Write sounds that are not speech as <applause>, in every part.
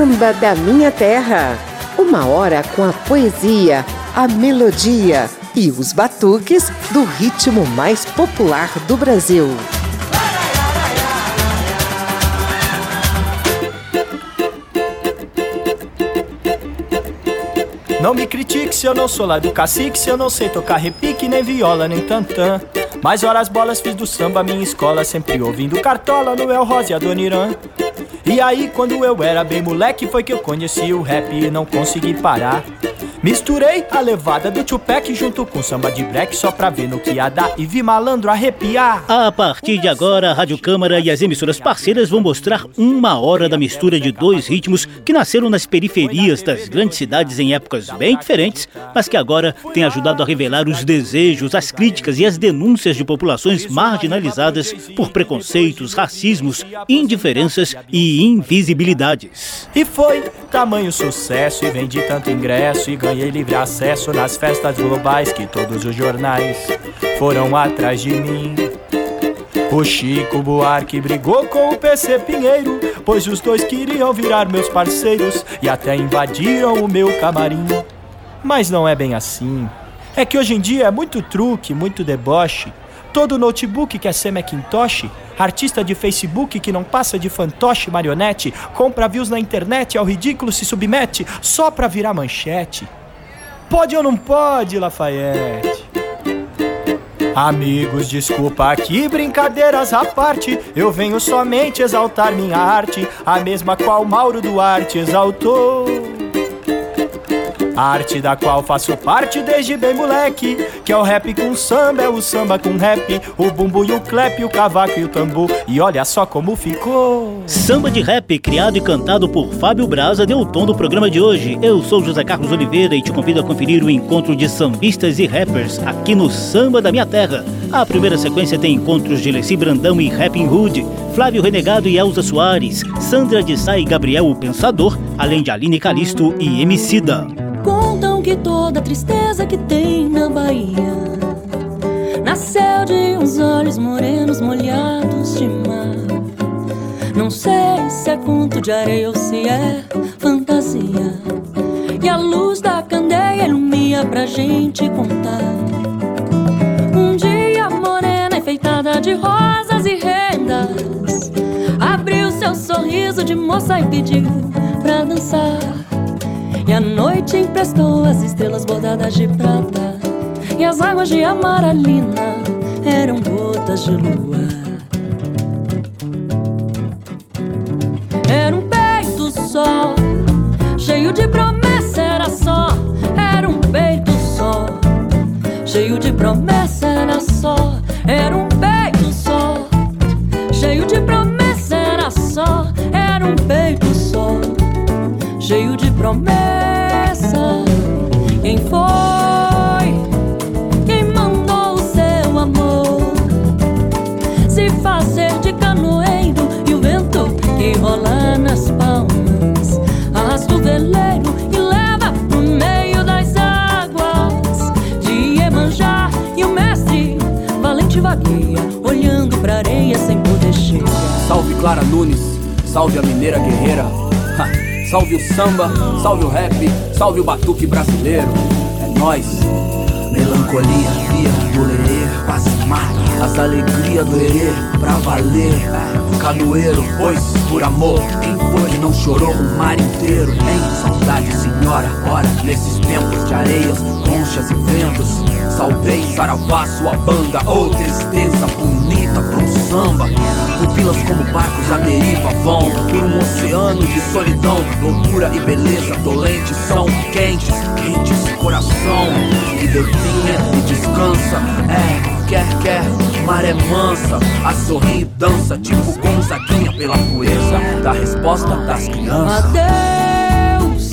Samba da Minha Terra. Uma hora com a poesia, a melodia e os batuques do ritmo mais popular do Brasil. Não me critique se eu não sou lá do cacique, se eu não sei tocar repique, nem viola, nem tantã. Mas horas bolas fiz do samba minha escola, sempre ouvindo Cartola, Noel Rosa e Adoniran. E aí, quando eu era bem moleque, foi que eu conheci o rap e não consegui parar. Misturei a levada do Tupac junto com samba de black só pra ver no que ia dar e vi malandro arrepiar. A partir de agora, a Rádio Câmara e as emissoras parceiras vão mostrar uma hora da mistura de dois ritmos que nasceram nas periferias das grandes cidades em épocas bem diferentes, mas que agora têm ajudado a revelar os desejos, as críticas e as denúncias de populações marginalizadas por preconceitos, racismos, indiferenças e invisibilidades. E foi tamanho sucesso e vendi tanto ingresso e ganhei ganhei livre acesso nas festas globais que todos os jornais foram atrás de mim. O Chico Buarque brigou com o PC Pinheiro, pois os dois queriam virar meus parceiros e até invadiram o meu camarim. Mas não é bem assim. É que hoje em dia é muito truque, muito deboche. Todo notebook quer ser Macintosh, artista de Facebook que não passa de fantoche marionete, compra views na internet, ao ridículo se submete só pra virar manchete. Pode ou não pode, Lafayette? Amigos, desculpa aqui, brincadeiras à parte. Eu venho somente exaltar minha arte, a mesma qual Mauro Duarte exaltou. Arte da qual faço parte desde bem moleque Que é o rap com samba, é o samba com rap O bumbo e o clap, o cavaco e o tambor E olha só como ficou. Samba de rap, criado e cantado por Fábio Braza Deu o tom do programa de hoje. Eu sou José Carlos Oliveira e te convido a conferir o encontro de sambistas e rappers Aqui no Samba da Minha Terra. A primeira sequência tem encontros de Leci Brandão e Rapping Hood Flávio Renegado e Elza Soares Sandra de Sá e Gabriel o Pensador Além de Aline Calisto e Emicida que toda tristeza que tem na Bahia nasceu de uns olhos morenos molhados de mar. Não sei se é conto de areia ou se é fantasia. E a luz da candeia ilumina pra gente contar. Um dia morena enfeitada de rosas e rendas abriu seu sorriso de moça e pediu pra dançar. E a noite emprestou as estrelas bordadas de prata. E as águas de amaralina eram gotas de lua. Era um peito só, cheio de promessa era só. Era um peito só, cheio de promessa era só. Era um peito só, cheio de promessa era só. Era um peito só, cheio de promessa rola nas palmas arrasta o veleiro e leva pro meio das águas de Iemanjá e o mestre valente vagueia olhando pra areia sem poder chegar. Salve Clara Nunes, salve a mineira guerreira. Salve o samba, salve o rap, salve o batuque brasileiro. É nós. Melancolia, via, dolerê, quase mata. As alegrias do erê, pra valer. Canoeiro, pois por amor. Quem foi que não chorou o mar inteiro? Em saudade, senhora, ora, nesses tempos de areias, conchas e ventos. Salvei Saravá, sua banda, ou oh, tristeza bonita um samba. Pupilas como barcos à deriva vão por um oceano de solidão. Loucura e beleza dolentes são quentes, quentes coração que define e descansa. É, quer, quer, maré mansa, a sorrir dança, tipo Gonzaguinha pela pureza da resposta das crianças. Adeus,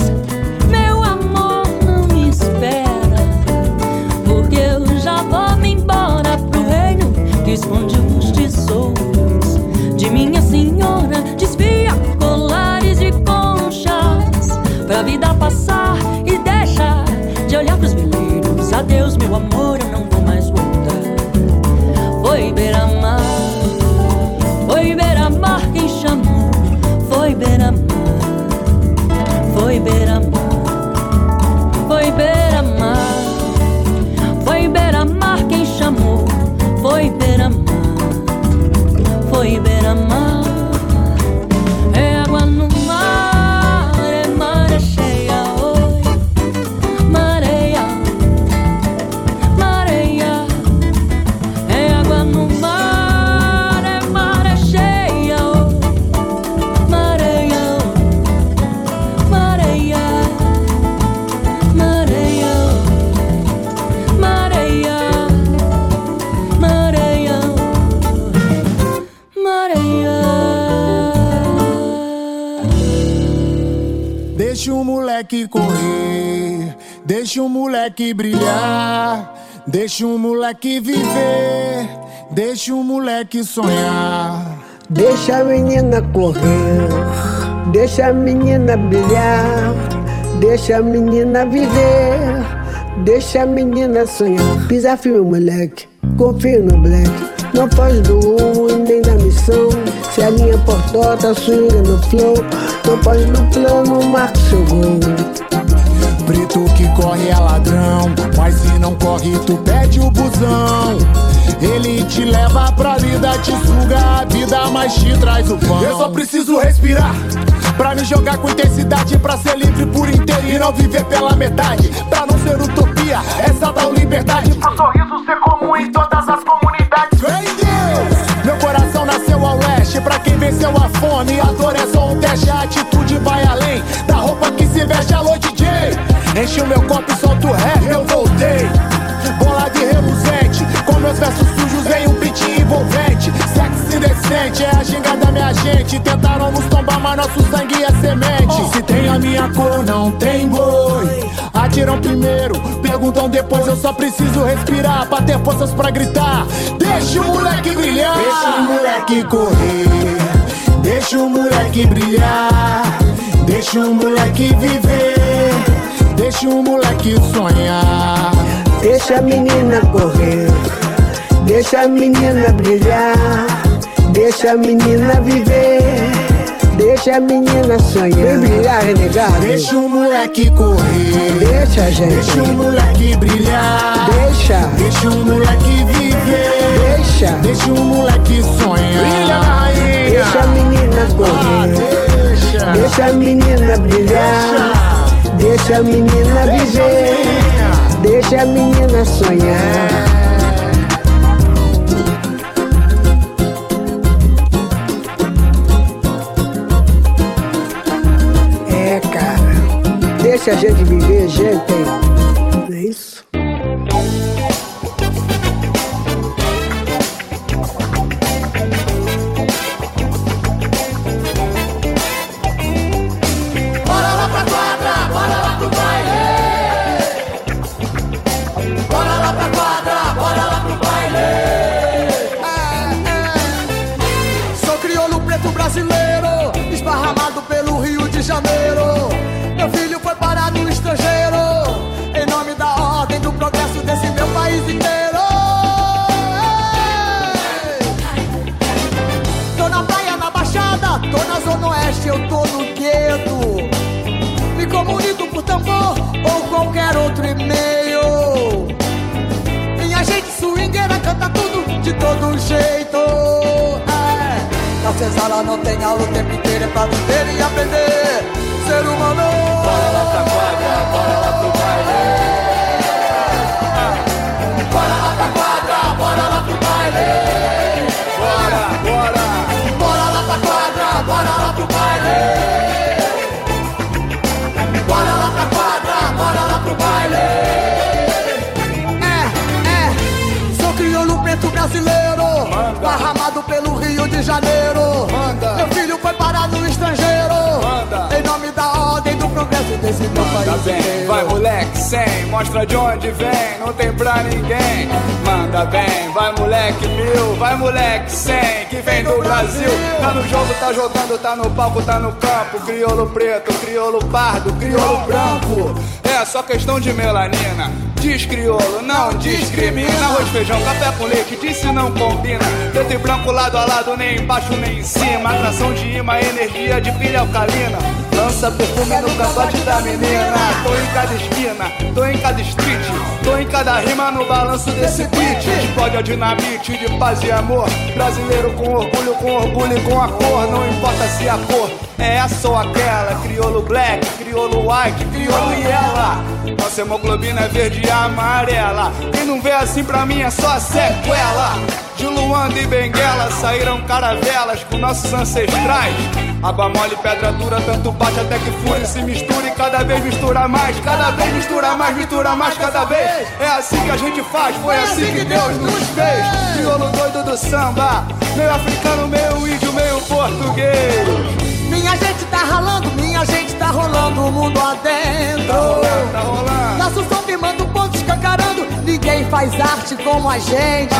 meu amor, não me espera, porque eu já vou me embora pro reino que esconde os tesouros moleque brilhar, deixa o moleque viver, deixa o moleque sonhar. Deixa a menina correr, deixa a menina brilhar, deixa a menina viver, deixa a menina sonhar. Pisa firme, moleque, confia no black, não faz do e nem da missão. Se a linha portota, swinga no flow. Não pode no plano, marca seu gol. Preto que corre é ladrão, mas se não corre, tu pede o busão. Ele te leva pra vida, te suga a vida, mas te traz o pão. Eu só preciso respirar. Pra me jogar com intensidade, pra ser livre por inteiro e não viver pela metade. Pra não ser utopia, essa tal liberdade. Pro sorriso ser comum em todas as comunidades. Vem Deus! Meu coração nasceu ao leste, pra quem venceu a fome. A dor é só um teste, a atitude vai além da roupa que se veste. Alô, DJ! Enche o meu copo e solta o rap, eu voltei. Bola de reluzente, com meus versos sujos em um beat envolvente. Sexy decente, é a ginga da minha gente. Tentaram nos tombar, mas nosso sangue é semente. Se tem a minha cor, não tem boi. Atiram primeiro, perguntam depois. Eu só preciso respirar pra ter forças pra gritar. Deixa o moleque brilhar, deixa o moleque correr. Deixa o moleque brilhar, deixa o moleque viver, deixa o moleque sonhar. Deixa a menina correr, deixa a menina brilhar, deixa a menina viver, deixa a menina sonhar. Vem brilhar, renegado. Deixa o moleque correr, Deixa, gente. deixa o moleque brilhar, Deixa, deixa o moleque viver, deixa, deixa o moleque sonhar. Brilha, rainha. deixa a menina Ah, correr, deixa. Deixa a menina brilhar, deixa a menina viver, deixa a menina sonhar. É, cara, deixa a gente viver, gente. Janeiro. Meu filho foi parar no estrangeiro, em nome da ordem do progresso desse meu país inteiro. Tô na praia, na baixada, tô na zona oeste, eu tô no gueto. Me comunico por tambor ou qualquer outro e-mail. Minha gente swingueira canta tudo de todo jeito. Na senzala não tem aula o tempo inteiro é pra viver e aprender. Ser humano. Bora lá pra quadra, bora lá pro baile. Bora lá pelo Rio de Janeiro. Meu filho foi parar no estrangeiro, em nome da ordem do progresso desse meu país. Manda bem, inteiro. vai moleque sem, mostra de onde vem, não tem pra ninguém. Manda bem, vai moleque mil, vai moleque sem, que vem do Brasil. Tá no jogo, tá jogando, tá no palco, tá no campo. Crioulo preto, crioulo pardo, crioulo branco. É só questão de melanina. Diz crioulo, não discrimina. Arroz, feijão, café com leite, disse não combina. Preto e branco lado a lado, nem embaixo nem em cima. Atração de imã, energia de pilha alcalina. Lança perfume no cangote da menina. Tô em cada esquina, tô em cada street. Tô em cada rima no balanço desse beat. Explode a dinamite de paz e amor. Brasileiro com orgulho, com orgulho e com a cor. Não importa se a cor essa ou aquela. Crioulo black, crioulo white, crioulo e ela. Nossa hemoglobina é verde e amarela. Quem não vê assim pra mim é só sequela. De Luanda e Benguela saíram caravelas com nossos ancestrais. Água mole, pedra dura, tanto bate até que fure, se mistura e cada vez mistura mais, cada vez mistura mais, mistura mais cada vez. É assim que a gente faz, foi assim que Deus nos fez. Crioulo doido do samba, meio africano, meio índio, meio português. Minha gente tá ralando, minha gente tá rolando o mundo adentro. Tá rolando, tá rolando. Nosso som firmando ponto escancarando, ninguém faz arte como a gente.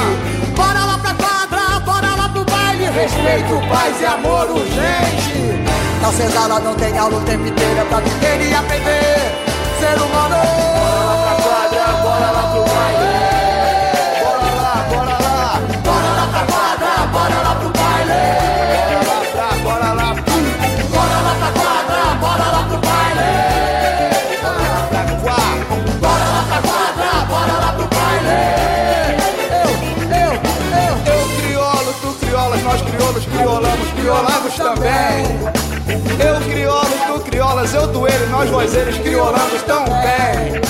Bora lá pra quadra, bora lá pro baile, respeito, paz e amor urgente. Não senzala, não tem aula o tempo inteiro é pra viver e aprender. Ser humano. Bora lá pra quadra, bora lá pro baile. Criolamos, também. Eu criolo, tu criolas, eu doeiro, nós vozeiros criolamos tão bem.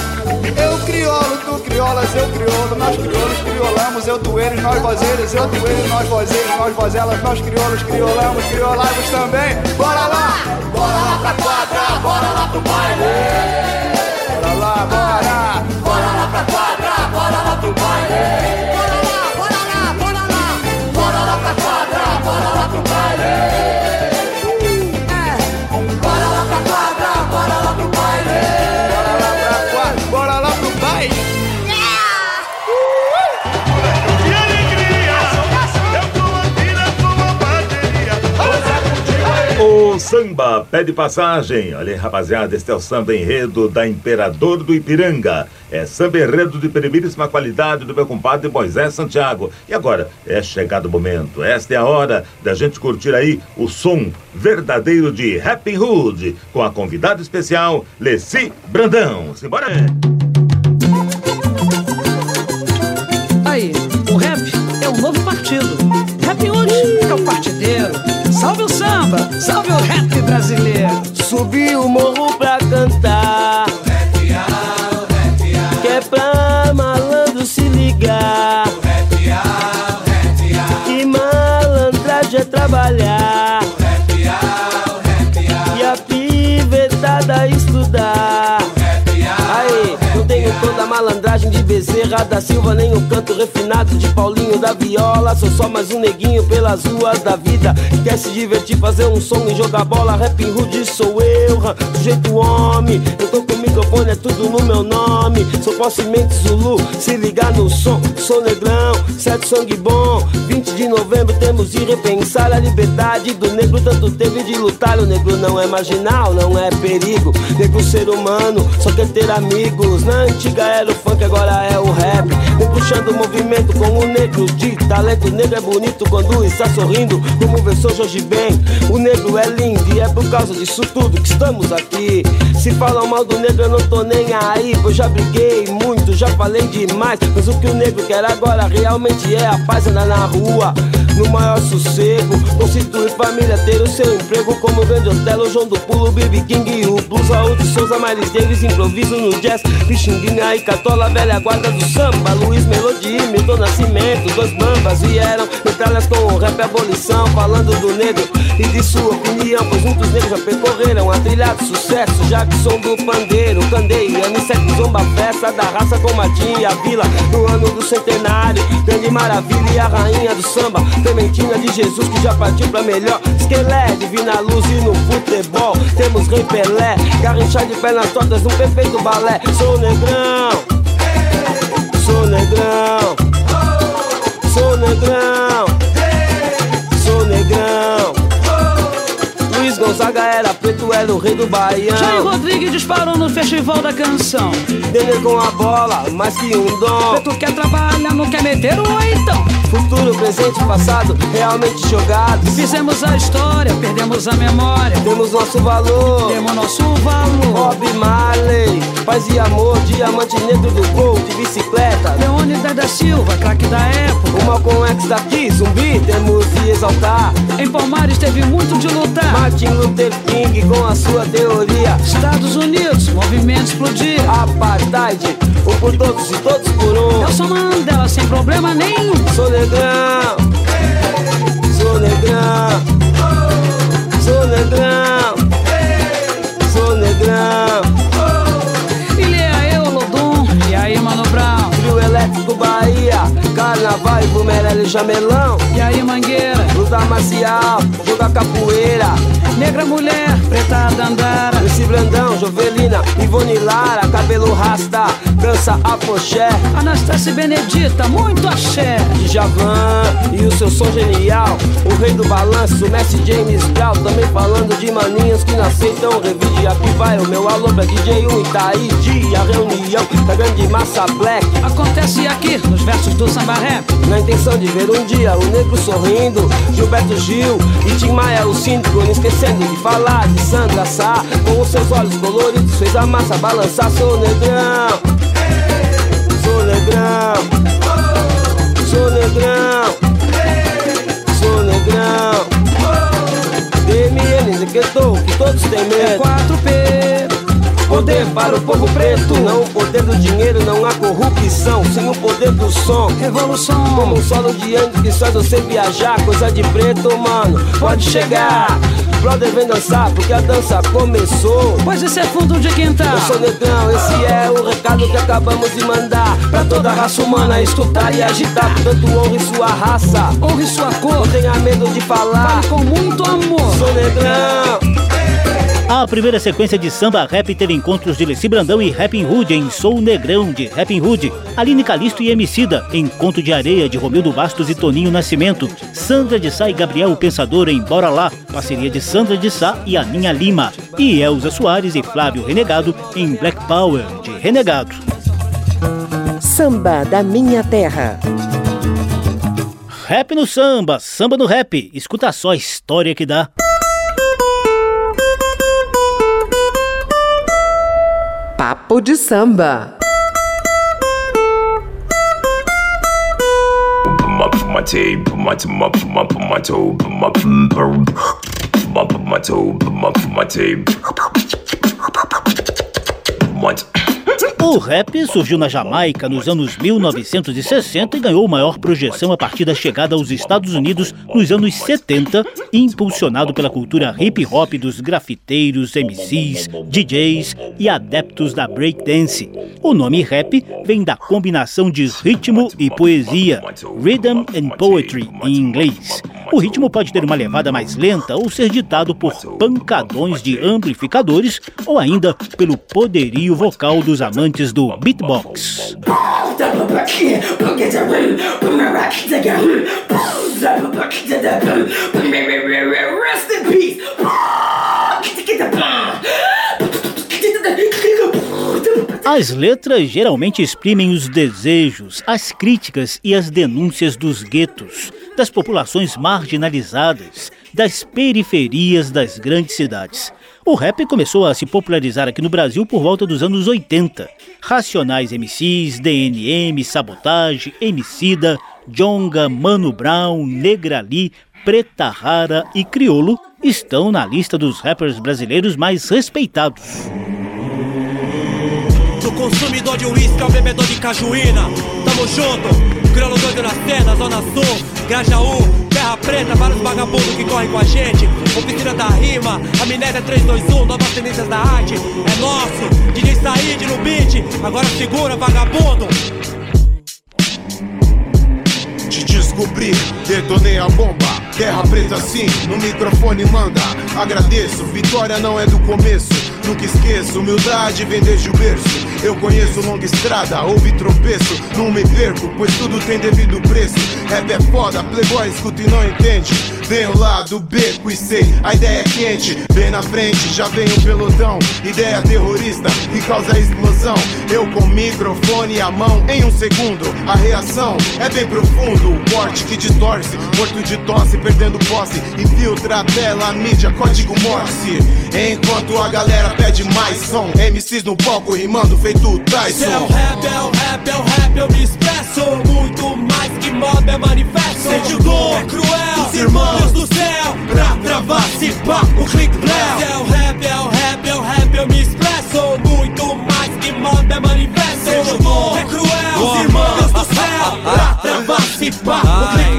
Eu criolo, tu criolas, eu criolo, nós criolos criolamos, eu doeiros, nós vozeiros, eu doeiro, nós vozeiros, nós vozelas, nós criolos criolamos, criolamos também. Bora lá! Bora lá pra quadra, bora lá pro baile. Bora lá, bora! Bora lá pra quadra, bora lá pro baile. Bora lá, bora lá, bora lá. Bora lá pra quadra, bora lá O samba pede passagem. Olha aí, rapaziada, este é o samba enredo da Imperador do Ipiranga. É samba enredo de primeiríssima qualidade do meu compadre Moisés Santiago. E agora, é chegado o momento. Esta é a hora da gente curtir aí o som verdadeiro de Happy Hood com a convidada especial, Leci Brandão. Simbora! Aí, o rap é um novo partido. Salve o rap brasileiro. Subi o morro malandragem de Bezerra da Silva, nem o canto refinado de Paulinho da Viola. Sou só mais um neguinho pelas ruas da vida. que Quer se divertir, fazer um som e jogar bola. Rap rude sou eu, hã, do jeito homem. Eu tô com o microfone, é tudo no meu nome. Sou possemente Zulu, se ligar no som. Sou negrão, certo sangue bom. 20 de novembro temos de repensar a liberdade do negro. Tanto teve de lutar. O negro não é marginal, não é perigo. Negro ser humano, só quer ter amigos. Na antiga era o funk, agora é o rap. Vem puxando o movimento com o negro de talento. O negro é bonito quando está sorrindo, como versou Jorge Ben. O negro é lindo e é por causa disso tudo que estamos aqui. Se falam mal do negro, eu não tô nem aí. Pois já briguei muito, já falei demais. Mas o que o negro quer agora realmente é a paz andar na rua. No maior sossego, constituir família, ter o seu emprego como grande Otelo, João do Pulo, Bibi King e o Blues, Raul de Souza, Miles Davis, improviso no jazz, Pixinguinha e Catola, velha guarda do samba, Luiz Melodia, Milton Nascimento, dois bambas vieram, metralhas com o rap abolição, falando do negro e de sua opinião, pois muitos negros já percorreram a trilha de sucesso, som do pandeiro, candeia, Aniceto, Zomba, festa da raça com Martim e a vila, no ano do centenário, grande maravilha e a rainha do samba, Clementina de Jesus que já partiu pra melhor, Esquelé, divina luz e no futebol, temos Rei Pelé, Garrinchar de pernas tortas num perfeito balé, sou negrão, negrão, sou negrão, sou negrão. Luiz Gonzaga era preto, era o rei do Baião. Jair Rodrigues disparou no Festival da Canção. Denner com a bola, mais que um dom. Tu quer trabalhar, não quer meter o então. Futuro, presente passado, realmente jogados. Fizemos a história, perdemos a memória. Temos nosso valor, temos nosso valor. Bob Marley, paz e amor, diamante negro do gol, de bicicleta. Leônidas da Silva, craque da época. O Malcolm X daqui, zumbi, temos de exaltar. Em Palmares teve muito de lutar. Martin Luther King com a sua teoria. Estados Unidos, movimento explodir. Apartheid, um por todos e todos por um. Nelson Mandela sem problema nenhum. Sou negrão, sou negrão, sou negrão, Carnaval e Bumerelli Jamelão. E aí, Mangueira. Luta marcial, joga capoeira. Negra mulher, preta dandara. Esse Brandão, Jovelina, Ivone Lara, cabelo rasta, dança apoxé. Anastácia Benedita, muito axé. Djavan e o seu som genial. O rei do balanço, Messi James Brown. Também falando de maninhos que não aceitam revide. Aqui vai o meu alô pra DJ 1 Itaíde. A reunião da grande massa black. Acontece aqui nos versos do samba rap. Na intenção de ver um dia o negro sorrindo. Gilberto Gil e Tim Maia, o síndico, não esquecendo de falar de Sandra Sá Com os seus olhos coloridos fez a massa balançar Sou negrão, sou negrão Sou negrão, sou negrão DMN que todos têm medo 4P Poder para o povo preto, não o poder do dinheiro, não há corrupção, sem o poder do som. Revolução, como um solo de anjo que faz você viajar, coisa de preto, mano, pode chegar. Brother vem dançar porque a dança começou. Pois esse é fundo de quintal. Eu sou negrão, esse é o recado que acabamos de mandar. Pra toda a raça humana escutar e agitar. Portanto, honre sua raça, honre sua cor. Não tenha medo de falar. Fale com muito amor. Sou negrão. A primeira sequência de samba rap teve encontros de Leci Brandão e Rapping Hood em Sou Negrão de Rapping Hood, Aline Calisto e Emicida em Conto de Areia de Romildo Bastos e Toninho Nascimento, Sandra de Sá e Gabriel Pensador em Bora Lá, parceria de Sandra de Sá e Aninha Lima, e Elza Soares e Flávio Renegado em Black Power de Renegado. Samba da Minha Terra. Rap no samba, samba no rap, escuta só a história que dá. Papo de samba. O rap surgiu na Jamaica nos anos 1960 e ganhou maior projeção a partir da chegada aos Estados Unidos nos anos 70, impulsionado pela cultura hip hop dos grafiteiros, MCs, DJs e adeptos da breakdance. O nome rap vem da combinação de ritmo e poesia, rhythm and poetry em inglês. O ritmo pode ter uma levada mais lenta ou ser ditado por pancadões de amplificadores ou ainda pelo poderio vocal dos amantes do beatbox. As letras geralmente exprimem os desejos, as críticas e as denúncias dos guetos, das populações marginalizadas, das periferias das grandes cidades. O rap começou a se popularizar aqui no Brasil por volta dos anos 80. Racionais MCs, DNM, Sabotage, Emicida, Jonga, Mano Brown, Negrali, Preta Rara e Criolo estão na lista dos rappers brasileiros mais respeitados. Do consumidor de uísque ao bebedor de cajuína, tamo junto, crioulo doido na cena, Zona Sul, Grajaú, Terra Preta, vários vagabundos que correm com a gente. Oficina da rima, amnésia 321, novas tendências da arte. É nosso, DJ Said no beat, agora segura, vagabundo. Descobri, detonei a bomba. Terra preta sim, no microfone manda. Agradeço, vitória não é do começo. Nunca esqueço, humildade vem desde o berço. Eu conheço longa estrada, houve tropeço, não me perco, pois tudo tem devido preço. Rap é foda, playboy escuta e não entende. Venho lá do beco e sei, a ideia é quente. Bem na frente, já vem o pelotão. Ideia terrorista que causa explosão. Eu com microfone e a mão em um segundo. A reação é bem profundo. O que distorce, morto de tosse, perdendo posse. Infiltra a tela, a mídia, código Morse. Enquanto a galera pede mais som. MCs no palco rimando feito Tyson. É o rap, é o rap, é o rap, eu me expresso. Muito mais que mob é manifesto. Sente dor, é cruel, os irmãos Deus do céu. Pra travar, se pá, o clique blé. É o rap, é o rap, é o rap, eu me expresso. Muito mais que mob é manifesto. Sente dor, é cruel, os irmãos travar, se pá, o clique blé.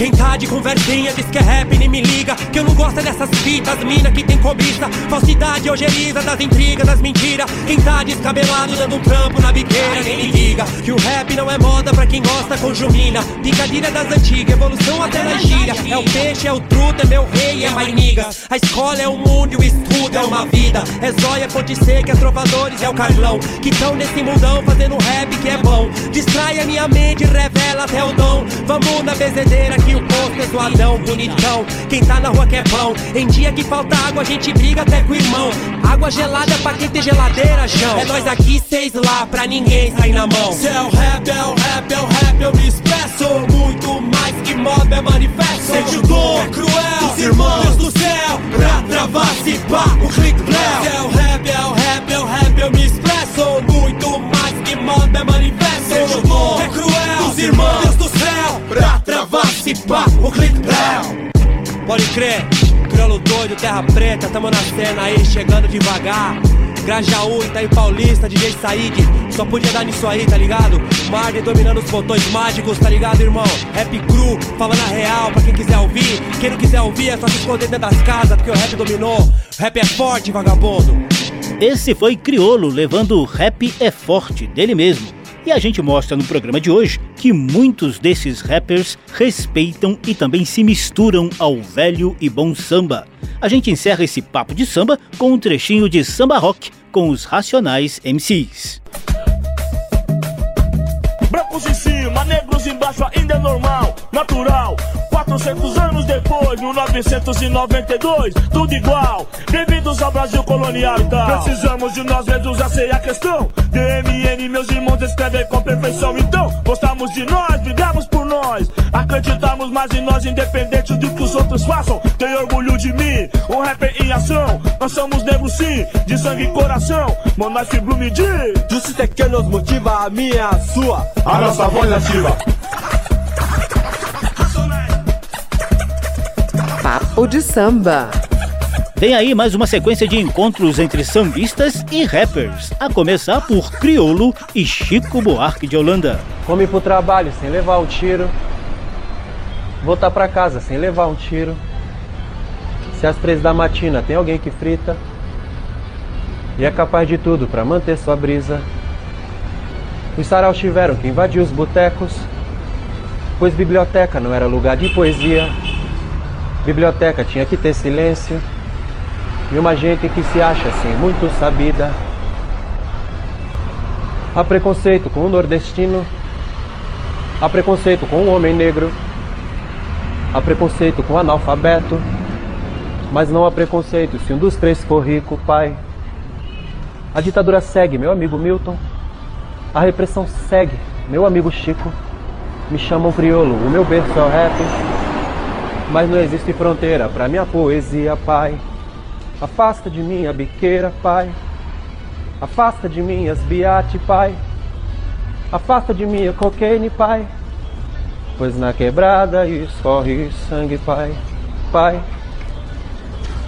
Quem tá de conversinha diz que é rap, nem me liga. Que eu não gosto dessas fitas, mina que tem cobiça. Falsidade, ojeriza das intrigas, das mentiras. Quem tá descabelado dando um trampo na biqueira, nem me liga. Que o rap não é moda pra quem gosta com jumina. Picadilha das antigas, evolução até na gíria. É o peixe, é o truta, é meu rei, é mais niga. A escola é o mundo e o estudo é uma vida. É zóia, ponte seca, é trovadores, é o Carlão. Que tão nesse mundão fazendo rap que é bom. Distrai a minha mente, revela até o dom. Vamos na bezedeira que o posto é zoadão, bonitão. Quem tá na rua quer pão. Em dia que falta água, a gente briga até com o irmão. Água gelada pra quem tem geladeira, chão. É nós aqui, seis lá, pra ninguém sair na mão. Se é o rap, é o rap, é o rap, eu me expresso. Muito mais que mob é manifesto. Sente dor, é cruel, os irmãos Deus do céu. Pra travar, se pá, o clique blé. Se é o rap, é o rap, é o rap, eu me expresso. Muito mais que mob é manifesto. Sente dor, é cruel, os irmãos Deus travar, se pá, o clique blé. Pode crer, crioulo doido, terra preta, tamo na cena aí, chegando devagar. Grajaú, Itaí Paulista, DJ Said, só podia dar nisso aí, tá ligado? Marden dominando os botões mágicos, tá ligado, irmão? Rap cru, falando a real pra quem quiser ouvir. Quem não quiser ouvir é só se esconder dentro das casas, porque o rap dominou. O rap é forte, vagabundo. Esse foi Criolo levando Rap é Forte dele mesmo. E a gente mostra no programa de hoje que muitos desses rappers respeitam e também se misturam ao velho e bom samba. A gente encerra esse papo de samba com um trechinho de samba rock com os Racionais MCs. Brancos em cima, negros embaixo, ainda é normal, natural. 400 anos depois, 1992, tudo igual. Bem-vindos ao Brasil colonial, então. Precisamos de nós mesmos, essa é a questão. DMN, meus irmãos, escrevem com perfeição. Então, gostamos de nós, brigamos por nós. Acreditamos mais em nós, independente do que os outros façam. Tenho orgulho de mim, um rapper em ação. Nós somos negros, sim, de sangue e coração. Monarch Blume de. Justiça é que nos motiva, a minha, a sua. A nossa voz ativa. Papo de samba. Vem aí mais uma sequência de encontros entre sambistas e rappers, a começar por Criolo e Chico Buarque de Holanda. Come pro trabalho sem levar o tiro. Voltar pra casa sem levar um tiro. Se às três da matina tem alguém que frita. E é capaz de tudo pra manter sua brisa. Os saraus tiveram que invadir os botecos. Pois biblioteca não era lugar de poesia. Biblioteca tinha que ter silêncio. E uma gente que se acha assim muito sabida. Há preconceito com o nordestino. Há preconceito com o homem negro. Há preconceito com o analfabeto. Mas não há preconceito se um dos três for rico, pai. A ditadura segue, meu amigo Milton. A repressão segue, meu amigo Chico. Me chamam crioulo, o meu berço é o rap. Mas não existe fronteira pra minha poesia, pai. Afasta de mim a biqueira, pai. Afasta de mim as biate, pai. Afasta de mim a cocaine, pai. Pois na quebrada escorre sangue, pai. Pai.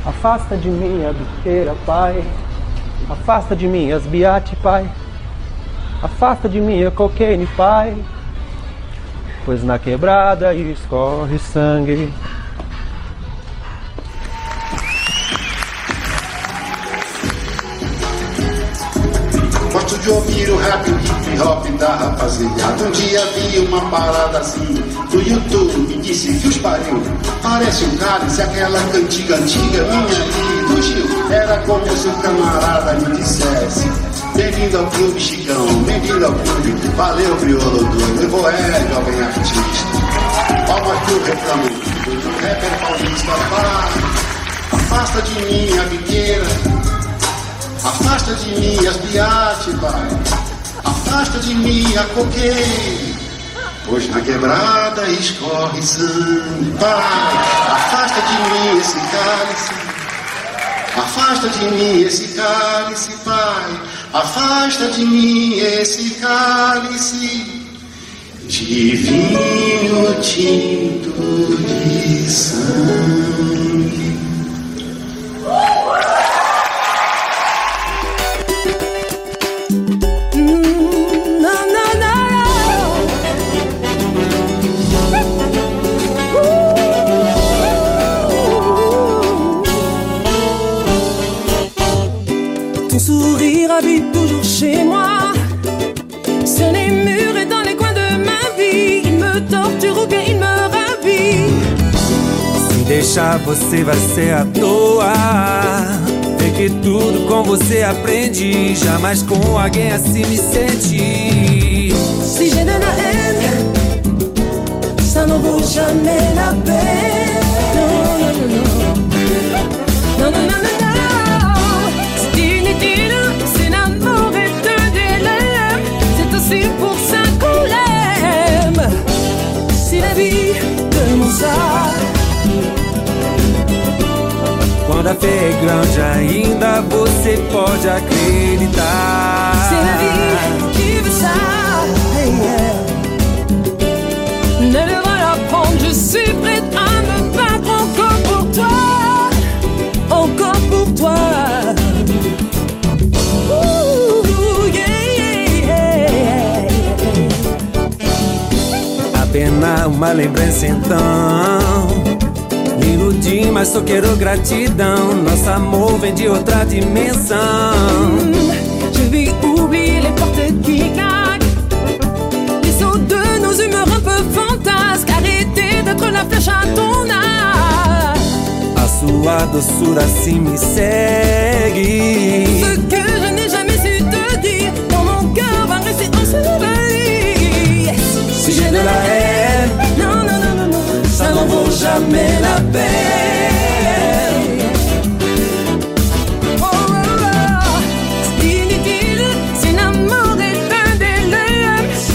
Afasta de mim a biqueira, pai. Afasta de mim as biate, pai. Afasta de mim a cocaine, pai. Pois na quebrada escorre sangue. Gosto de ouvir o rap, o hip hop da rapaziada. Um dia vi uma parada assim no YouTube e disse que os pariu. Parece um cálice, aquela cantiga antiga minha e do Gil. Era como se o camarada me dissesse. Bem-vindo ao clube, Chicão. Bem-vindo ao clube. Valeu, crioulo doido. Vou é, jovem artista. Palmas pro refrão do rapper paulista. Vai. Afasta de mim a biqueira. Afasta de mim as biates, pai. Afasta de mim a coqueira. Pois na quebrada escorre sangue, pai. Afasta de mim esse cálice. Afasta de mim esse cálice, pai. Afasta de mim esse cálice de vinho tinto de sangue. Deixar você vai ser à toa. Vê que tudo com você aprendi. Jamais com alguém assim me senti. Si j'ai de la haine, ça n'en vaut jamais la peine. Non, non, non, non. Non, non, non, non. C'est inutile, c'est est un délai. C'est aussi pour ça qu'on l'aime. C'est la vie de mon sort. Quando a fé é grande ainda, você pode acreditar. Veut ça. yeah. Ne devrais l'apprendre, je suis prête à me battre encore pour toi. Encore pour toi. Yeah, yeah, yeah. Apenas uma lembrança então. Me iludi, mas só quero gratidão. Nosso amor vem de outra dimensão. Je vais oublier les portes qui claquent. Les sauts de nos humeurs un peu fantasques. Arrêtez d'être la flèche à ton âge. A sua doçura assim me segue. Ce que je n'ai jamais su te dire. Dans mon cœur va rester enseveli. Jamais la peine. Oh, oh, oh. C'est inutile, c'est l'amour est un.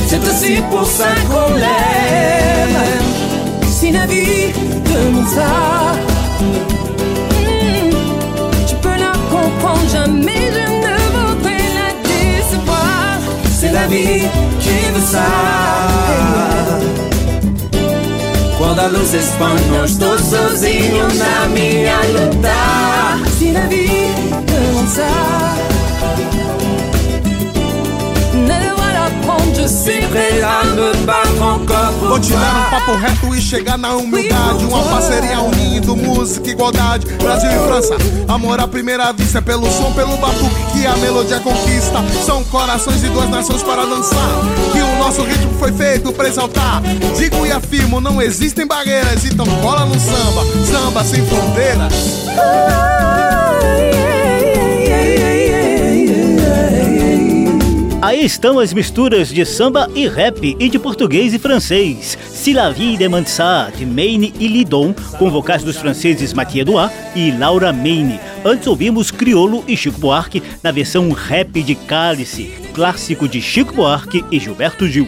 C'est aussi pour ça qu'on l'aime. C'est la vie de mon phare. Hmm, Tu peux la comprendre, jamais je ne voudrais la décevoir. C'est la vie qui veut ça. Quando a luz expande, não estou sozinho na minha luta. C'est la vie de battre encore pour Vou te dar um papo reto e chegar na humildade. Uma parceria unindo música e igualdade. Brasil e França, amor à primeira vista. É pelo som, pelo batuque que a melodia conquista. São corações de duas nações para dançar. Que o nosso ritmo foi feito para exaltar. Digo e afirmo, não existem barreiras. Então cola no samba, samba sem fronteiras. Aí estão as misturas de samba e rap e de português e francês. Si la vie demande ça, de Maine e Lidon, com vocais dos franceses Mathieu Edouard e Laura Maine. Antes ouvimos Criolo e Chico Buarque na versão rap de Cálice, clássico de Chico Buarque e Gilberto Gil.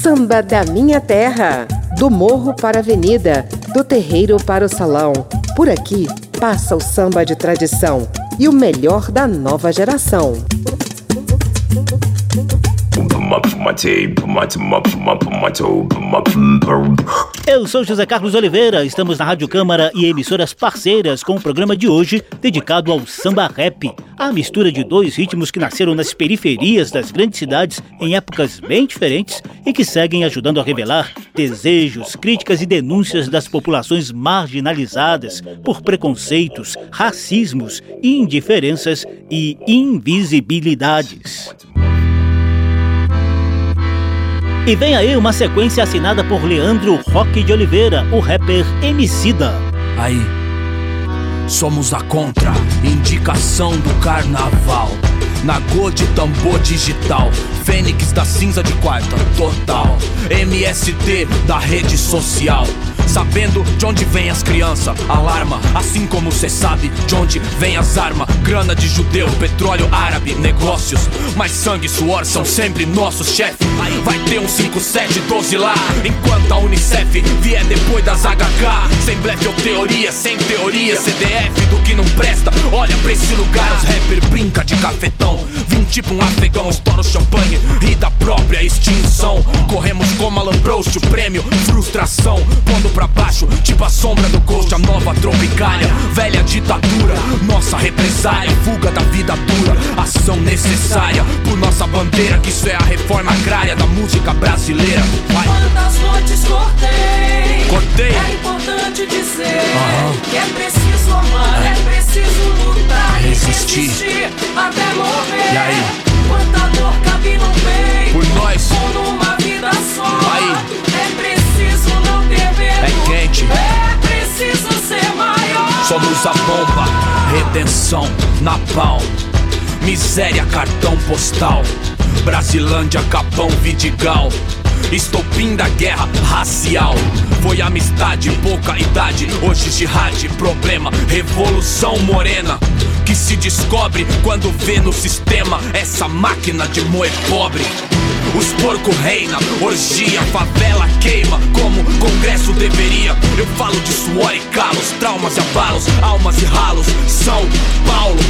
Samba da minha terra. Do morro para a avenida, do terreiro para o salão. Por aqui passa o samba de tradição e o melhor da nova geração. Eu sou José Carlos Oliveira, estamos na Rádio Câmara e emissoras parceiras com o programa de hoje dedicado ao samba rap, a mistura de dois ritmos que nasceram nas periferias das grandes cidades em épocas bem diferentes e que seguem ajudando a revelar desejos, críticas e denúncias das populações marginalizadas por preconceitos, racismos, indiferenças e invisibilidades. E vem aí uma sequência assinada por Leandro Roque de Oliveira, o rapper Emicida. Aí, Somos a contra, indicação do carnaval. Nagô de tambor digital, Fênix da cinza de quarta, total. MST da rede social. Sabendo de onde vem as crianças, alarma. Assim como cê sabe de onde vem as armas. Grana de judeu, petróleo árabe, negócios. Mas sangue e suor são sempre nossos chefes. Vai ter um 5712 lá. Enquanto a Unicef vier depois das HK. Sem blefe ou teoria, sem teoria. CDF do que não presta. Olha pra esse lugar, os rapper brinca de cafetão. Vim tipo um afegão, estoura o champanhe. E da própria extinção. Corremos como Alan Proust, o prêmio, frustração. Pondo pra baixo, tipo a sombra do Ghost, a nova tropicália. Velha ditadura, nossa represália. Fuga da vida dura, ação necessária. Por nossa bandeira, que isso é a reforma agrária da música brasileira. Vai. Quantas noites cortei. Cortei. É importante dizer Aham. que é preciso amar, é preciso lutar Resistir. resistir até morrer. E aí? Quanta dor cabe no peito. Por nós. Ou numa vida só. Aí. É preciso não ter medo. É quente. É preciso ser maior. Somos a bomba, redenção, napal. Miséria, cartão postal. Brasilândia, Capão, Vidigal. Estopim da guerra racial. Foi amistade, pouca idade. Hoje jihad, problema, revolução morena. Que se descobre quando vê no sistema essa máquina de moer pobre. Os porco reina, orgia, favela queima como congresso deveria. Eu falo de suor e calos, traumas e abalos, almas e ralos. São Paulo.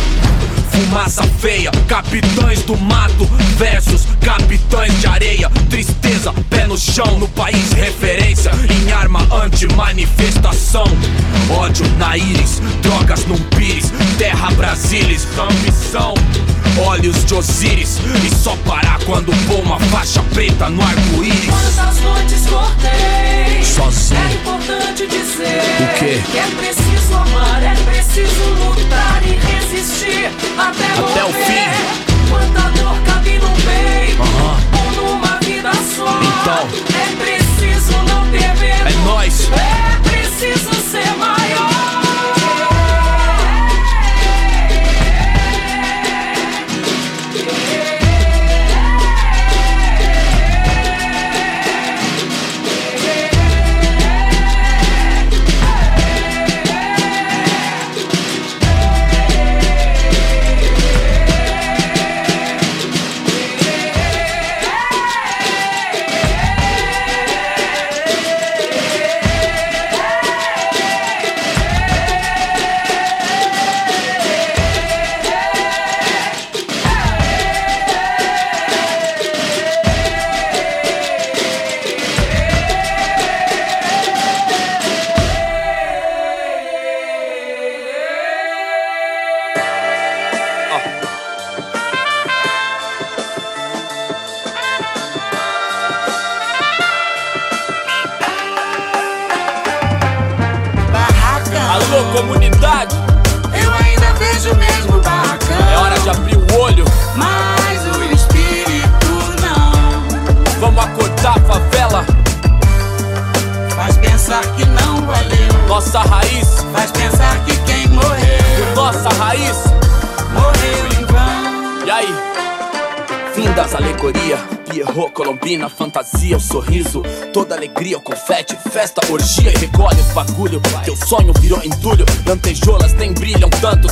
Fumaça feia, capitães do mato versus capitães de areia. Tristeza, pé no chão, no país referência em arma anti-manifestação. Ódio na íris, drogas num pires, terra brasilis, ambição. Olhos de Osíris, e só parar quando pôr uma faixa preta no arco-íris. Quantas noites cortei. Sozinho. É importante dizer O quê? que é preciso amar, é preciso lutar e resistir até, Até o fim. Quanta dor cabe no peito Aham. ou numa vida só. Então. é preciso não ter medo. É nós. É preciso ser maior.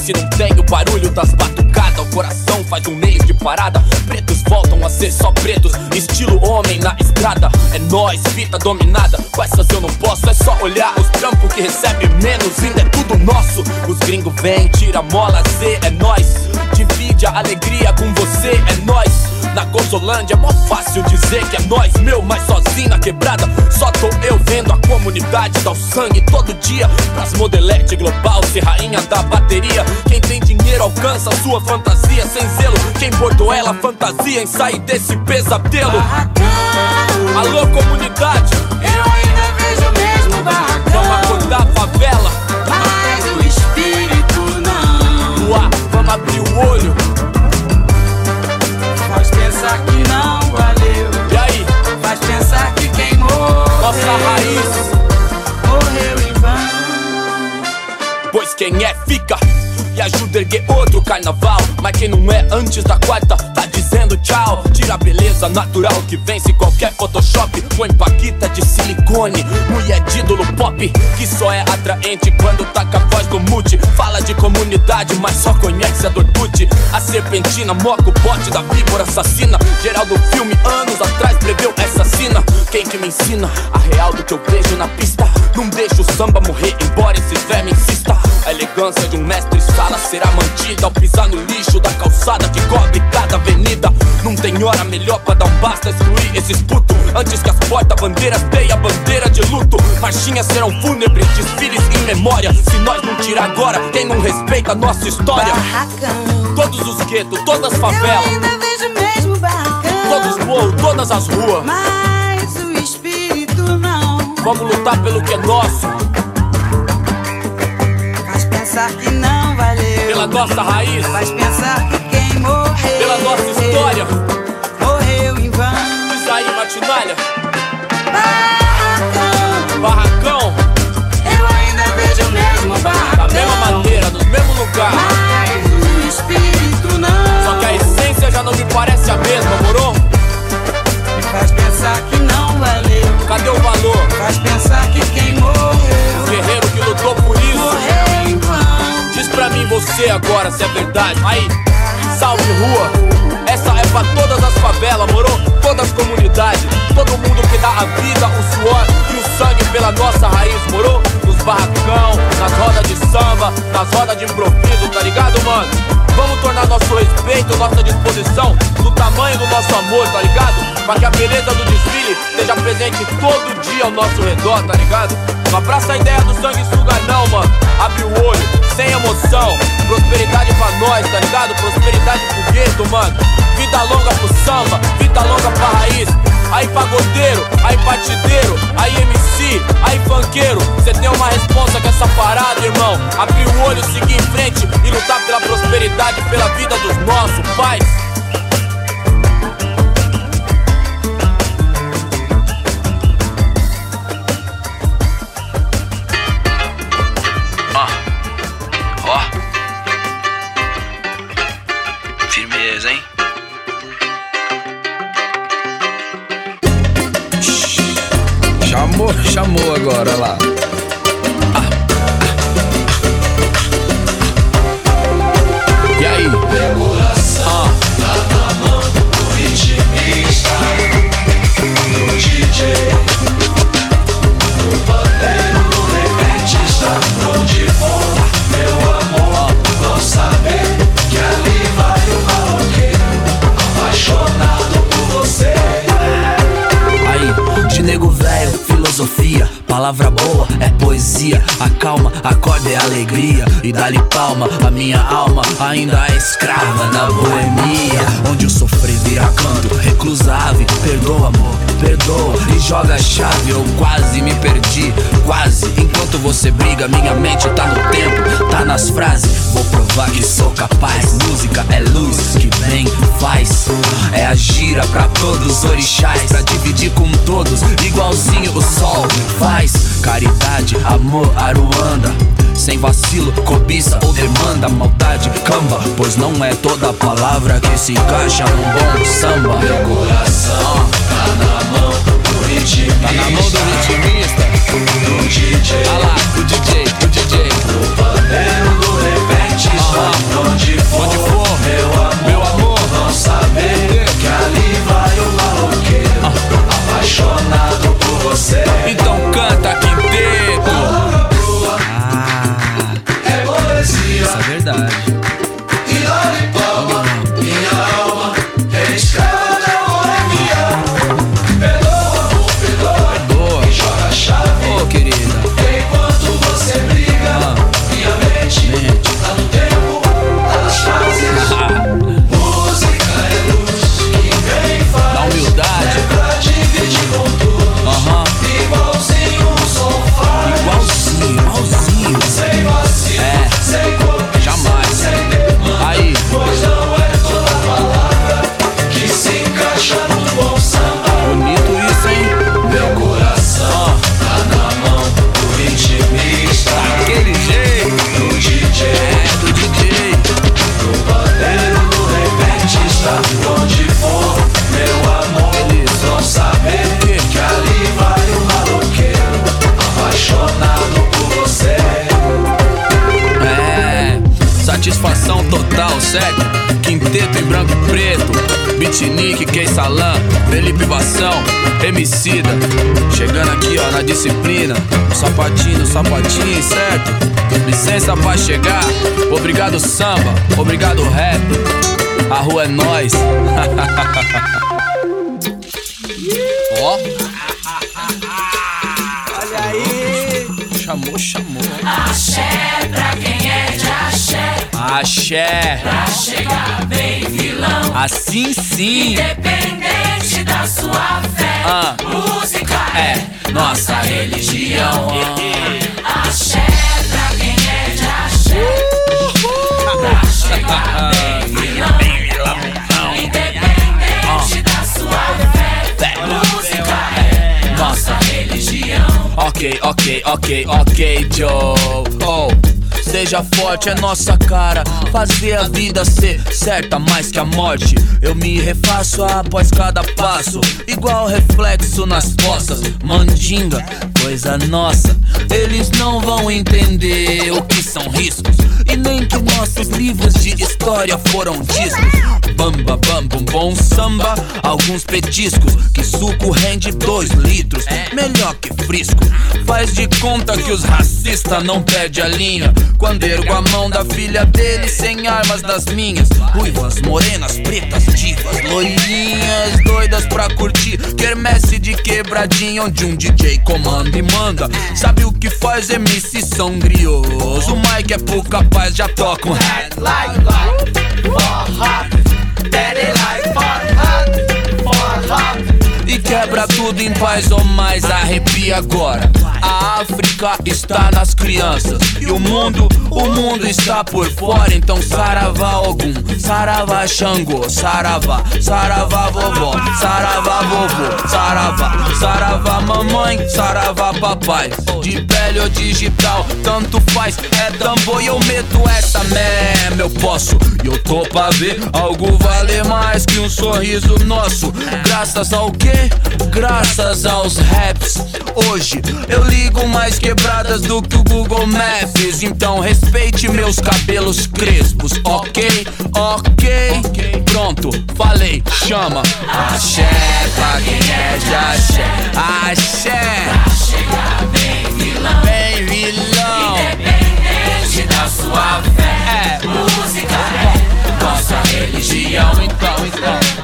Se não tem o barulho das batucadas. O coração faz um mês de parada, pretos voltam a ser só pretos, estilo homem na estrada. É nós, fita dominada, com essas eu não posso, é só olhar os trampos que recebe menos, ainda é tudo nosso. Os gringos vêm, tira mola, Z, é nós. Divide a alegria com você, é nós. Na Gozolândia é mó fácil dizer que é nós, meu, mas sozinho na quebrada. A comunidade dar o sangue todo dia. Pras modelete global, ser rainha da bateria. Quem tem dinheiro alcança sua fantasia sem zelo. Quem bordou ela fantasia em sair desse pesadelo. Alô, comunidade, a beleza natural que vence qualquer Photoshop. Põe paquita de silicone, mulher de ídolo pop. Que só é atraente quando taca a voz do mute. Fala de comunidade, mas só conhece a Dortute. A serpentina, moca o bote da víbora assassina. Geral do filme, anos atrás, preveu essa cena. Quem que me ensina a real do que eu vejo na pista? Não deixa o samba morrer, embora esse verme insista. A elegância de um mestre sala será mantida ao pisar no lixo da calçada que cobre cada avenida. Não tem hora melhor pra dar um basta, excluir esses putos. Antes que as porta-bandeiras deem a bandeira de luto. Marchinhas serão fúnebres, desfiles em memória. Se nós não tirar agora, quem não respeita a nossa história? Todos os guetos, todas as favelas. Todos os morros, todas as ruas. Mas o espírito não Vamos lutar pelo que é nosso. Pensar que não valeu. Pela nossa raiz. Faz pensar que quem morreu. Pela nossa história. Morreu em vão. Diz aí, Matinalha. Barracão. Barracão. Eu ainda vejo o mesmo barracão. Da mesma maneira, no mesmo lugar. Mas o espírito não. Só que a essência já não me parece a mesma, moro? Faz pensar que não valeu. Cadê o valor? Faz pensar que você agora se é verdade. Aí, salve rua. Essa é pra todas as favelas, moro? Todas as comunidades. Todo mundo que dá a vida, o suor e o sangue pela nossa raiz, moro? Nos barracão, nas rodas de samba, nas rodas de improviso, tá ligado, mano? Vamos tornar nosso respeito, nossa disposição do tamanho do nosso amor, tá ligado? Pra que a beleza do desfile esteja presente todo dia ao nosso redor, tá ligado? Não abraça a ideia do sanguessuga não, mano. Abre o olho, sem emoção. Prosperidade pra nós, tá ligado? Prosperidade pro gueto, mano. Vida longa pro samba, vida longa pra raiz. Aí pagodeiro, aí batideiro, aí MC, aí funkeiro. Cê tem uma responsa com essa parada, irmão. Abrir o olho, seguir em frente E lutar pela prosperidade, pela vida dos nossos pais Chamou, agora, lá. Palavra boa é poesia. Acalma, acorda é alegria. E dá-lhe palma, a minha alma ainda é escrava na boemia. Onde o sofrer vira canto, reclusa ave, perdoa amor, perdoa e joga a chave. Eu quase me perdi, quase. Enquanto você briga, minha mente tá no tempo, nas frases. Vou provar que sou capaz. Música é luz que vem, faz. É a gira pra todos os orixás, pra dividir com todos, igualzinho o sol faz. Caridade, amor, aruanda. Sem vacilo, cobiça ou demanda maldade, camba. Pois não é toda palavra que se encaixa num bom samba. Meu coração tá na mão do ritmista. Tá na mão do ritmista. Do DJ. Olha lá, o DJ, o DJ. Onde for, Onde for, Capital 7, Quinteto em Branco e Preto, Bitnik, Key Salam, Felipe Vação, Emicida. Chegando aqui, ó, na disciplina, o sapatinho, o sapatinho, certo? Licença pra chegar, obrigado samba, obrigado rap, a rua é nós. <laughs> ó. Olha aí! Chamou, chamou. Axé pra axé. Pra chegar bem vilão. Assim sim. Independente da sua fé. Ah. Música É, nossa religião. Axé pra quem é de axé. Pra chegar bem vilão. Independente da sua fé. Música é nossa religião. Ok, ok, ok, ok, Joe. Oh. Seja forte, é nossa cara. Fazer a vida ser certa mais que a morte. Eu me refaço após cada passo. Igual reflexo nas costas. Mandinga, coisa nossa. Eles não vão entender o que são riscos. E nem que nossos livros de história foram discos. Bamba, bam, bum, bom samba. Alguns petiscos. Que suco rende dois litros. Melhor que frisco. Faz de conta que os racistas não perdem a linha. Quando ergo a mão da filha dele sem armas das minhas. Ruivas, morenas, pretas, divas, loirinhas, doidas pra curtir. Quermesse de quebradinha onde um DJ comanda e manda. Sabe o que faz MC são griosos? O Mike é pro capaz, já toca um hot. E quebra tudo em paz ou mais, arrepia agora. A África está nas crianças e o mundo, o mundo está por fora. Então saravá Ogum, saravá Xangô, saravá, saravá vovó, saravá vovô, saravá, saravá mamãe, saravá papai. De pele ou digital, tanto faz, é tambor e eu meto essa mesmo. Eu posso e eu tô pra ver algo valer mais que um sorriso nosso. Graças ao quê? Graças aos raps. Hoje eu ligo mais quebradas do que o Google Maps. Então respeite meus cabelos crespos, ok? Ok. Pronto, falei, chama. Axé pra quem é de axé. Axé. Chegar bem vilão. Bem vilão. Independente da sua fé. É. Música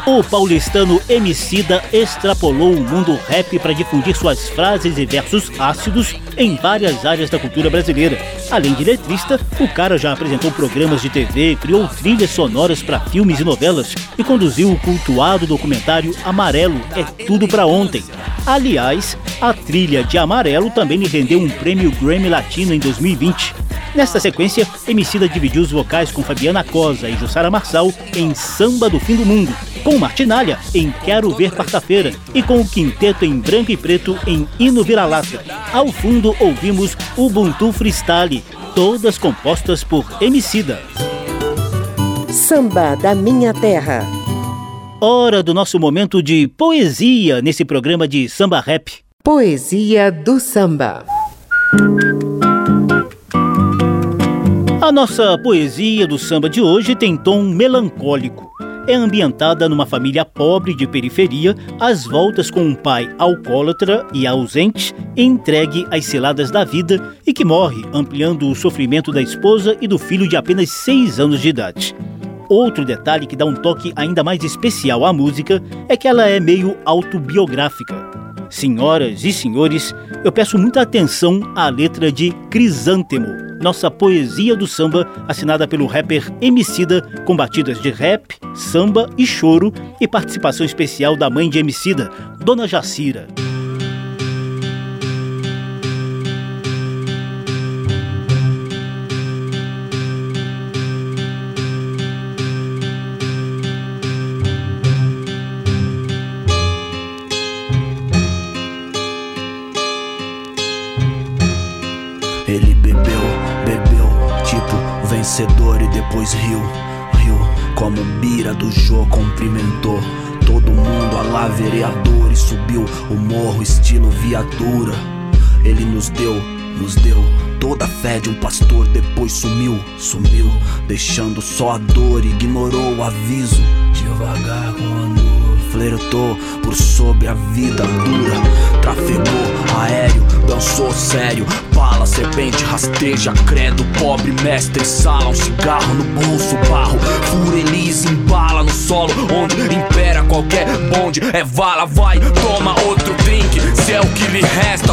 O paulistano Emicida extrapolou o mundo rap para difundir suas frases e versos ácidos em várias áreas da cultura brasileira. Além de letrista, o cara já apresentou programas de TV, criou trilhas sonoras para filmes e novelas e conduziu o cultuado documentário Amarelo é Tudo Pra Ontem. Aliás, a trilha de Amarelo também lhe rendeu um prêmio Grammy Latino em 2020. Nesta sequência, Emicida dividiu os vocais com Fabiana Cosa e Jussara Marçal em Samba do Fim do Mundo, com Martinalha em Quero Ver Quarta-feira e com o quinteto em branco e preto em Hino Vira-Lata. Ao fundo ouvimos Ubuntu Freestyle, todas compostas por Emicida. Samba da Minha Terra. Hora do nosso momento de poesia nesse programa de samba rap. Poesia do samba. A nossa poesia do samba de hoje tem tom melancólico. É ambientada numa família pobre de periferia, às voltas com um pai alcoólatra e ausente, entregue às ciladas da vida e que morre, ampliando o sofrimento da esposa e do filho de apenas seis anos de idade. Outro detalhe que dá um toque ainda mais especial à música é que ela é meio autobiográfica. Senhoras e senhores, eu peço muita atenção à letra de Crisântemo, nossa poesia do samba assinada pelo rapper Emicida, com batidas de rap, samba e choro e participação especial da mãe de Emicida, Dona Jacira. Vencedor e depois riu, riu, como bira do jogo cumprimentou. Todo mundo a lá vereador e subiu o morro estilo viatura. Ele nos deu, nos deu toda a fé de um pastor, depois sumiu, sumiu, deixando só a dor, ignorou o aviso. Devagar com a flertou por sobre a vida dura. Trafegou aéreo, dançou sério. Bala, serpente, rasteja, credo, pobre mestre. Sala, um cigarro no bolso, barro. Fureliz, embala no solo, onde impera qualquer bonde. É vala, vai, toma outro drink. Se é o que lhe resta,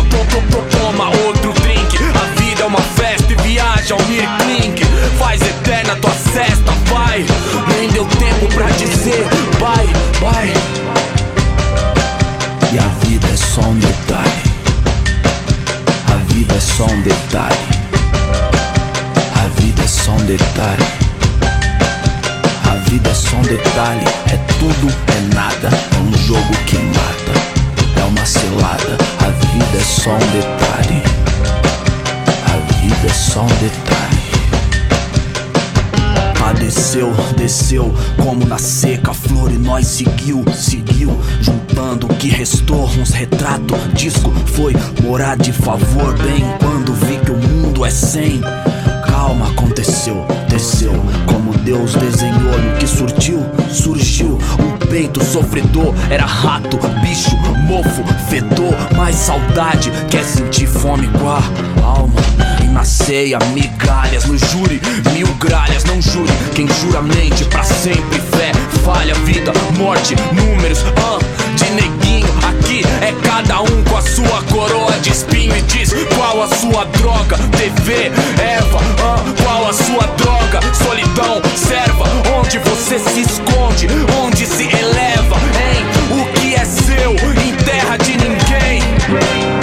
o restou, uns retrato, disco foi morar de favor, bem quando vi que o mundo é sem. Calma, aconteceu, desceu, como Deus desenhou no que surgiu, surgiu um peito sofredor, era rato, bicho, mofo, fedor, mais saudade, quer sentir fome com a alma na ceia, migalhas no júri, mil gralhas, não jure. Quem jura mente pra sempre, fé, falha, vida, morte, números, ah, de neguinho. Aqui é cada um com a sua coroa de espinho e diz qual a sua droga. TV, Eva, qual a sua droga? Solidão, serva, onde você se esconde, onde se eleva, hein? O que é seu em terra de ninguém?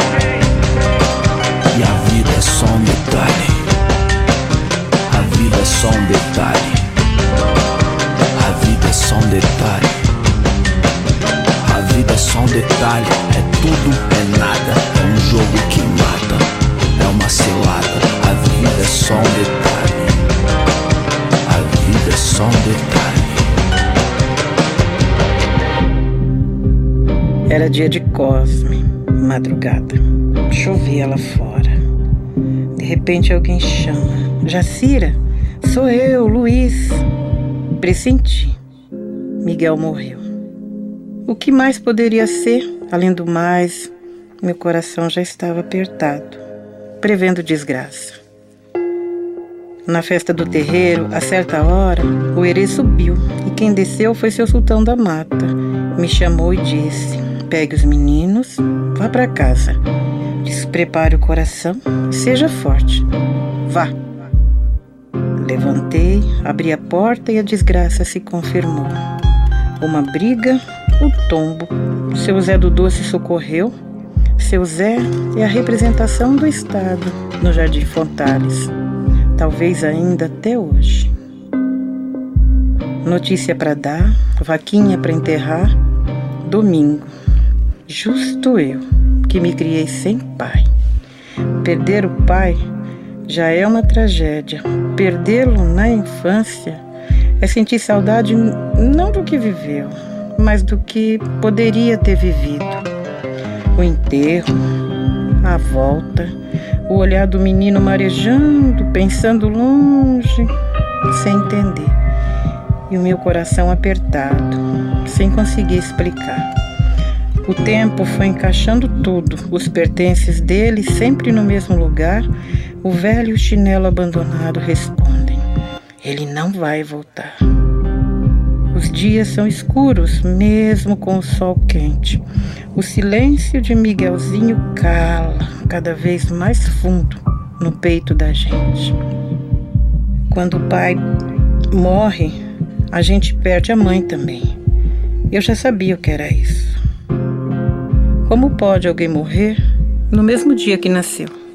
Detalhe. É tudo, é nada. É um jogo que mata. É uma cilada. A vida é só um detalhe. A vida é só um detalhe. Era dia de Cosme, madrugada. Chovia lá fora. De repente alguém chama: Jacira, sou eu, Luiz. Pressenti. Miguel morreu. O que mais poderia ser? Além do mais, meu coração já estava apertado, prevendo desgraça. Na festa do terreiro, a certa hora, o herê subiu e quem desceu foi seu sultão da mata. Me chamou e disse: Pegue os meninos, vá para casa. Desprepare o coração e seja forte. Vá. Levantei, abri a porta e a desgraça se confirmou. Uma briga, o tombo. Seu Zé do Doce socorreu. Seu Zé é a representação do Estado no Jardim Fontales. Talvez ainda até hoje. Notícia para dar, vaquinha para enterrar, domingo. Justo eu, que me criei sem pai. Perder o pai já é uma tragédia. Perdê-lo na infância é sentir saudade não do que viveu, mas do que poderia ter vivido. O enterro, a volta, o olhar do menino marejando, pensando longe, sem entender. E o meu coração apertado, sem conseguir explicar. O tempo foi encaixando tudo, os pertences dele sempre no mesmo lugar, o velho chinelo abandonado respondem: Ele não vai voltar. Os dias são escuros, mesmo com o sol quente. O silêncio de Miguelzinho cala cada vez mais fundo no peito da gente. Quando o pai morre, a gente perde a mãe também. Eu já sabia o que era isso. Como pode alguém morrer no mesmo dia que nasceu?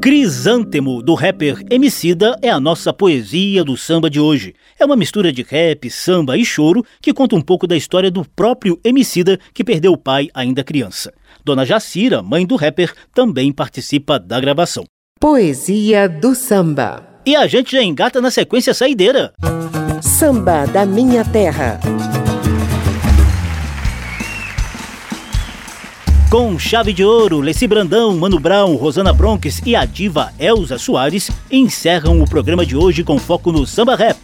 Crisântemo, do rapper Emicida, é a nossa poesia do samba de hoje. É uma mistura de rap, samba e choro que conta um pouco da história do próprio Emicida, que perdeu o pai ainda criança. Dona Jacira, mãe do rapper, também participa da gravação. Poesia do samba. E a gente já engata na sequência saideira. Samba da minha terra. Com chave de ouro, Leci Brandão, Mano Brown, Rosana Bronx e a diva Elza Soares encerram o programa de hoje com foco no samba rap.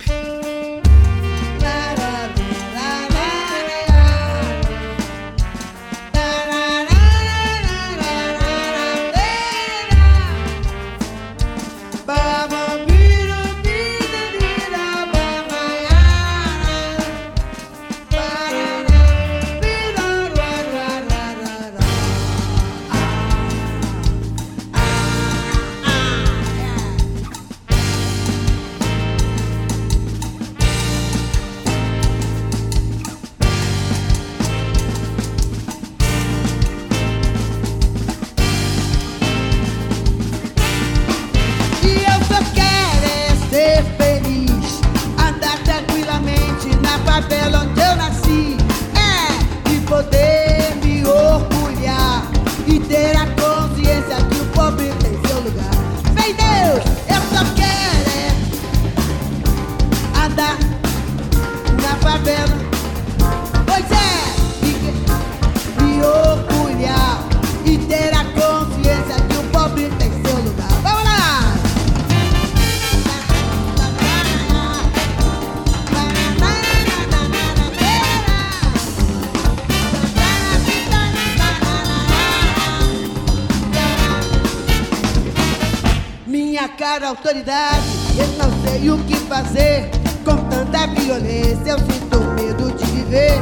Autoridade. Eu não sei o que fazer com tanta violência. Eu sinto medo de viver.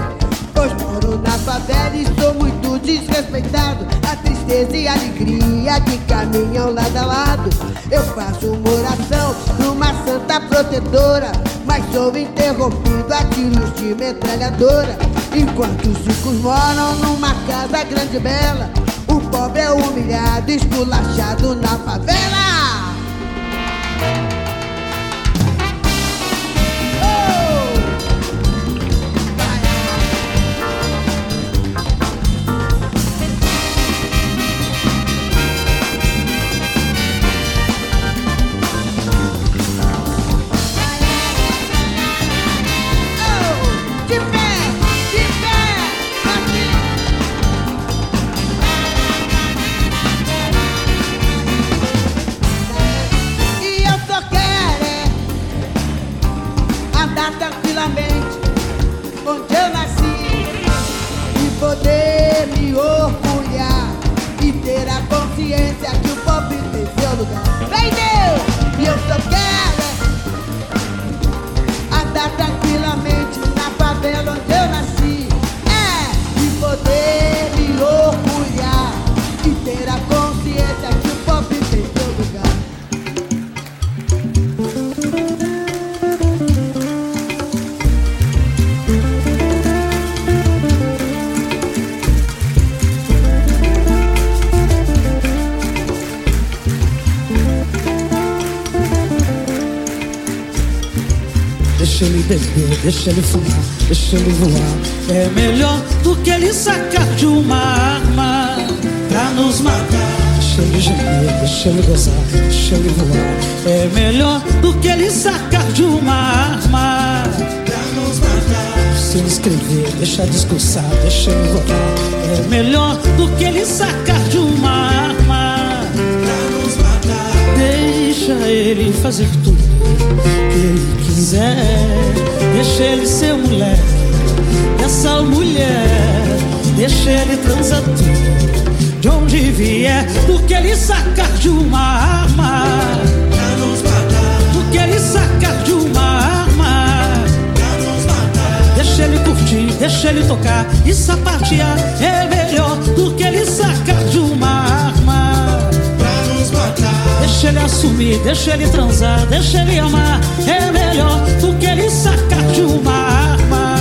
Pois moro na favela e sou muito desrespeitado. A tristeza e a alegria que caminham lado a lado. Eu faço uma oração numa santa protetora. Mas sou interrompido a tiros de metralhadora. Enquanto os ricos moram numa casa grande e bela. O pobre é humilhado, esculachado na favela. De deixa ele fumar, deixa ele voar. É melhor do que ele sacar de uma arma pra nos matar. Deixa ele gemer, deixa ele gozar, deixa ele voar. É melhor do que ele sacar de uma arma pra nos matar. Se ele escrever, deixa discursar, deixa ele voar. É melhor do que ele sacar de uma arma pra nos matar. Deixa ele fazer tudo que ele quiser. Deixa ele ser mulher dessa mulher. Deixa ele transar tudo de onde vier. Do que ele sacar de uma arma. Pra nos matar. Do que ele sacar de uma arma. Pra nos matar. Deixa ele curtir, deixa ele tocar e sapatear. É melhor do que ele sacar de uma arma. Deixa ele assumir, deixa ele transar, deixa ele amar. É melhor do que ele sacar de uma arma.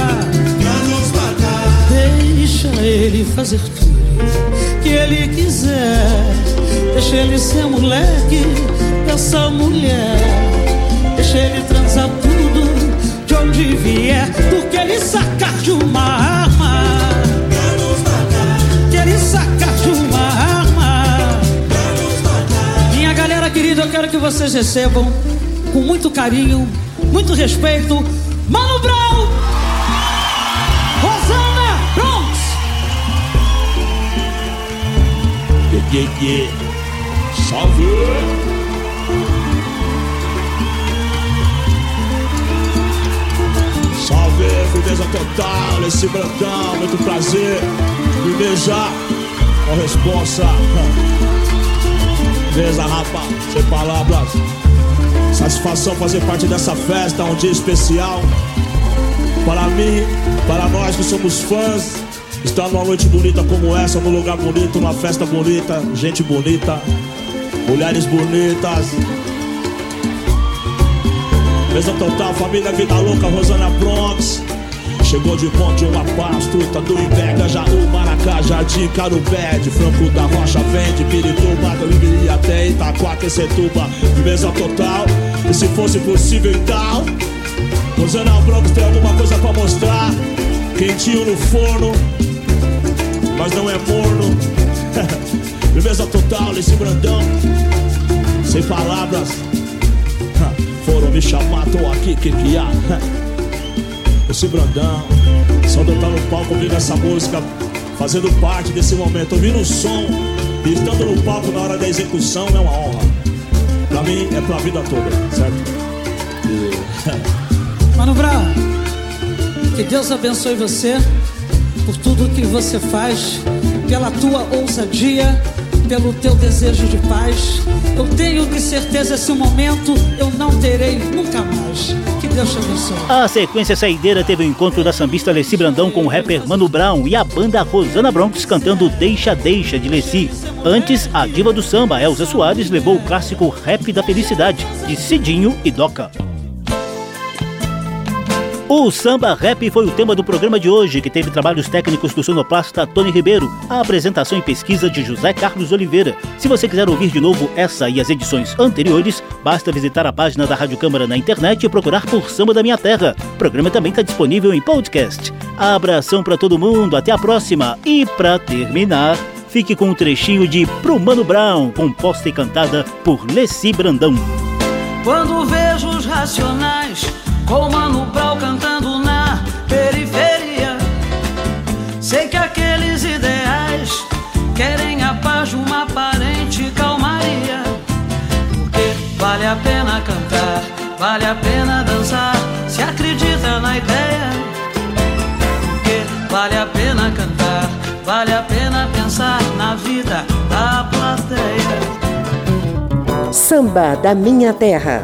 Pra nos matar. Deixa ele fazer tudo que ele quiser. Deixa ele ser moleque dessa mulher. Deixa ele transar tudo de onde vier. Do que ele sacar de uma arma. Vocês recebam com muito carinho, muito respeito, Mano Brown, Rosana Bronx. Yeah. Salve! Salve, firmeza total, esse brandão, muito prazer. Firmeza, com responsa. Beleza, rapa, sem palavras. Satisfação fazer parte dessa festa, um dia especial. Para mim, para nós que somos fãs, estar numa noite bonita como essa, num lugar bonito, numa festa bonita, gente bonita, mulheres bonitas. Mesa total, família Vida Louca, Rosana Bronx. Chegou de ponte, uma truta do Ibega, Jaú, Maracá, Jardim, Carubé, de Franco da Rocha, Vende, Pirituba, Libiri até Itaquá, Quecetuba, mesa total, e se fosse possível e tal, Rosana Bronx tem alguma coisa pra mostrar, quentinho no forno, mas não é morno, <laughs> firmeza total, esse brandão, sem palavras, <laughs> foram me chamar, tô aqui, que que há? <laughs> esse Brandão. Só de eu estar no palco ouvindo essa música, fazendo parte desse momento, ouvindo o som e estando no palco na hora da execução é uma honra. Pra mim é pra vida toda, certo? E- <laughs> Mano Brown, que Deus abençoe você por tudo que você faz, pela tua ousadia pelo teu desejo de paz. Eu tenho que certeza esse momento eu não terei nunca mais. Deus te abençoe. A sequência saideira teve o encontro da sambista Leci Brandão com o rapper Mano Brown e a banda Rosana Bronx cantando Deixa Deixa de Leci. Antes, a diva do samba, Elza Soares, levou o clássico Rap da Felicidade, de Cidinho e Doca. O samba rap foi o tema do programa de hoje, que teve trabalhos técnicos do sonoplasta Tony Ribeiro, a apresentação e pesquisa de José Carlos Oliveira. Se você quiser ouvir de novo essa e as edições anteriores, basta visitar a página da Rádio Câmara na internet e procurar por Samba da Minha Terra. O programa também está disponível em podcast. Abração para todo mundo, até a próxima. E para terminar, fique com um trechinho de Pro Mano Brown, composta e cantada por Leci Brandão. Quando vejo os racionais com Mano Brown cantando na periferia, sei que aqueles ideais querem a paz de uma aparente calmaria. Porque vale a pena cantar, vale a pena dançar, se acredita na ideia. Porque vale a pena cantar, vale a pena pensar na vida da plateia. Samba da Minha Terra.